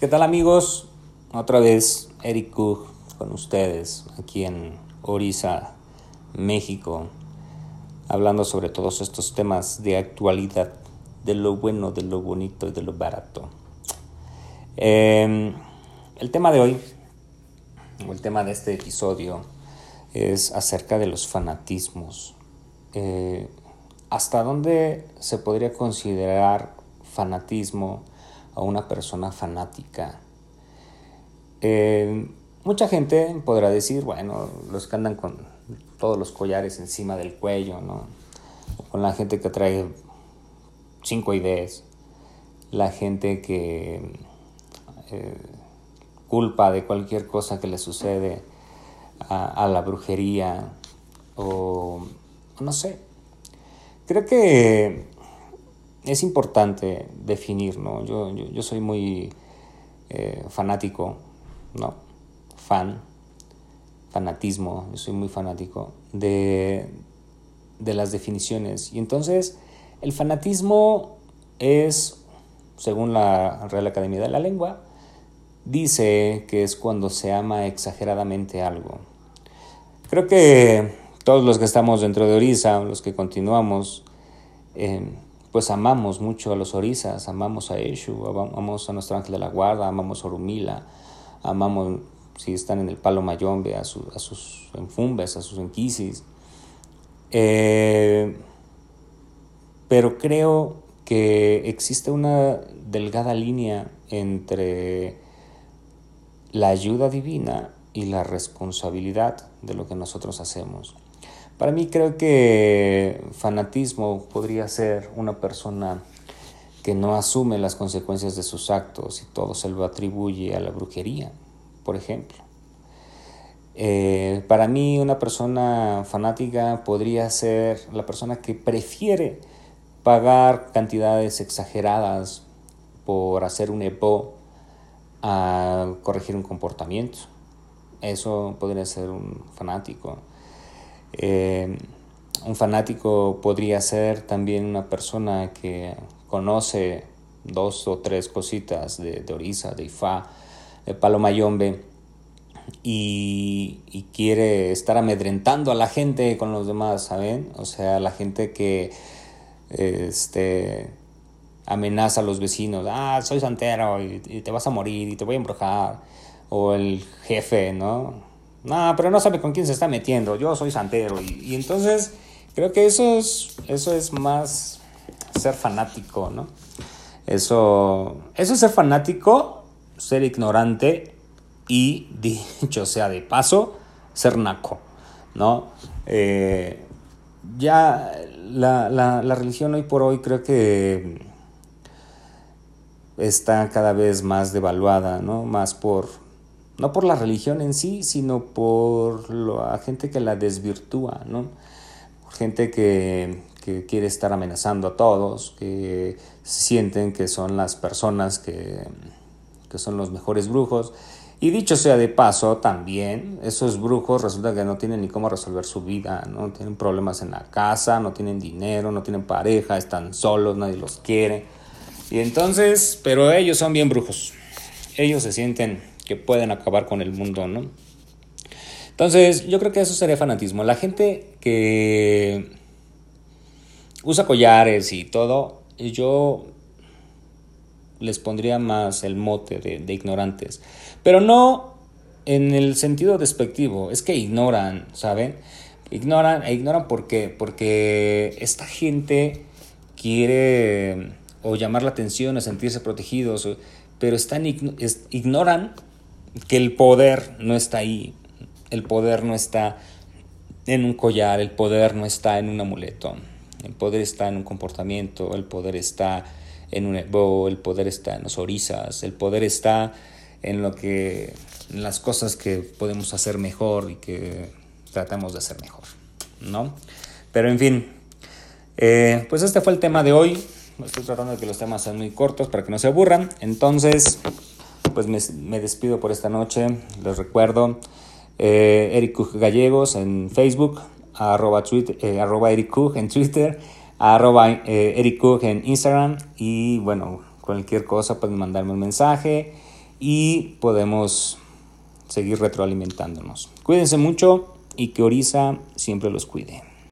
¿Qué tal amigos? Otra vez Eric Cook con ustedes aquí en Orisa, México, hablando sobre todos estos temas de actualidad, de lo bueno, de lo bonito y de lo barato. Em, el tema de hoy, o el tema de este episodio, es acerca de los fanatismos. Eh, ¿Hasta dónde se podría considerar fanatismo a una persona fanática. Eh, mucha gente podrá decir, bueno, los que andan con todos los collares encima del cuello, ¿no? O con la gente que trae cinco ideas, la gente que eh, culpa de cualquier cosa que le sucede a, a la brujería o no sé. Creo que es importante definir, ¿no? Yo, yo, soy muy eh, fanático, ¿no? Fan, fanatismo, yo soy muy fanático de, de las definiciones. Y entonces, el fanatismo es, según la Real Academia de la Lengua, dice que es cuando se ama exageradamente algo. Creo que todos los que estamos dentro de Orisa, los que continuamos, eh, pues amamos mucho a los orisas, amamos a Eshu, amamos a nuestro ángel de la guarda, amamos a Orumila, amamos, si están en el palo mayombe, a, a sus enfumbes, a sus enquisis. Eh, pero creo que existe una delgada línea entre la ayuda divina y la responsabilidad de lo que nosotros hacemos. Para mí creo que fanatismo podría ser una persona que no asume las consecuencias de sus actos y todo se lo atribuye a la brujería, por ejemplo. Eh, para mí una persona fanática podría ser la persona que prefiere pagar cantidades exageradas por hacer un EPO a corregir un comportamiento. Eso podría ser un fanático. Eh, un fanático podría ser también una persona que conoce dos o tres cositas de, de Orisa, de Ifá, de Palomayombe y, y, quiere estar amedrentando a la gente con los demás, ¿saben? O sea, la gente que este, amenaza a los vecinos, ah, soy santero y, y te vas a morir y te voy a embrujar. O el jefe, ¿no? No, pero no sabe con quién se está metiendo. Yo soy santero. Y, entonces creo que eso es, eso es más ser fanático, ¿no? Eso, eso es ser fanático, ser ignorante y, dicho sea de paso, ser naco, ¿no? Eh, ya la, la, la religión hoy por hoy creo que está cada vez más devaluada, ¿no? Más por no por la religión en sí, sino por la gente que la desvirtúa, ¿no? Gente que, quiere estar amenazando a todos, que sienten que son las personas que, que son los mejores brujos. Y dicho sea de paso, también esos brujos resulta que no tienen ni cómo resolver su vida, no tienen problemas en la casa, no tienen dinero, no tienen pareja, están solos, nadie los quiere. Y entonces, pero ellos son bien brujos. Ellos se sienten que pueden acabar con el mundo, ¿no? Entonces, yo creo que eso sería fanatismo. La gente que usa collares y todo, yo les pondría más el mote de, ignorantes. Pero no en el sentido despectivo, es que ignoran, ¿saben? Ignoran, e ignoran por qué, porque esta gente quiere o llamar la atención o sentirse protegidos, pero están, ignoran que el poder no está ahí, el poder no está en un collar, el poder no está en un amuleto, el poder está en un comportamiento, el poder está en un ebo, el poder está en los orisas, el poder está en lo que en las cosas que podemos hacer mejor y que tratamos de hacer mejor, ¿no? Pero en fin, eh, pues este fue el tema de hoy. Estoy tratando de que los temas sean muy cortos para que no se aburran. Entonces, pues me, despido por esta noche. Les recuerdo, eh, Eric Gallegos en Facebook, arroba, Twitter, eh, arroba en Twitter, arroba eh, Eric en Instagram y bueno, cualquier cosa pueden mandarme un mensaje y podemos seguir retroalimentándonos. Cuídense mucho y que Orisa siempre los cuide.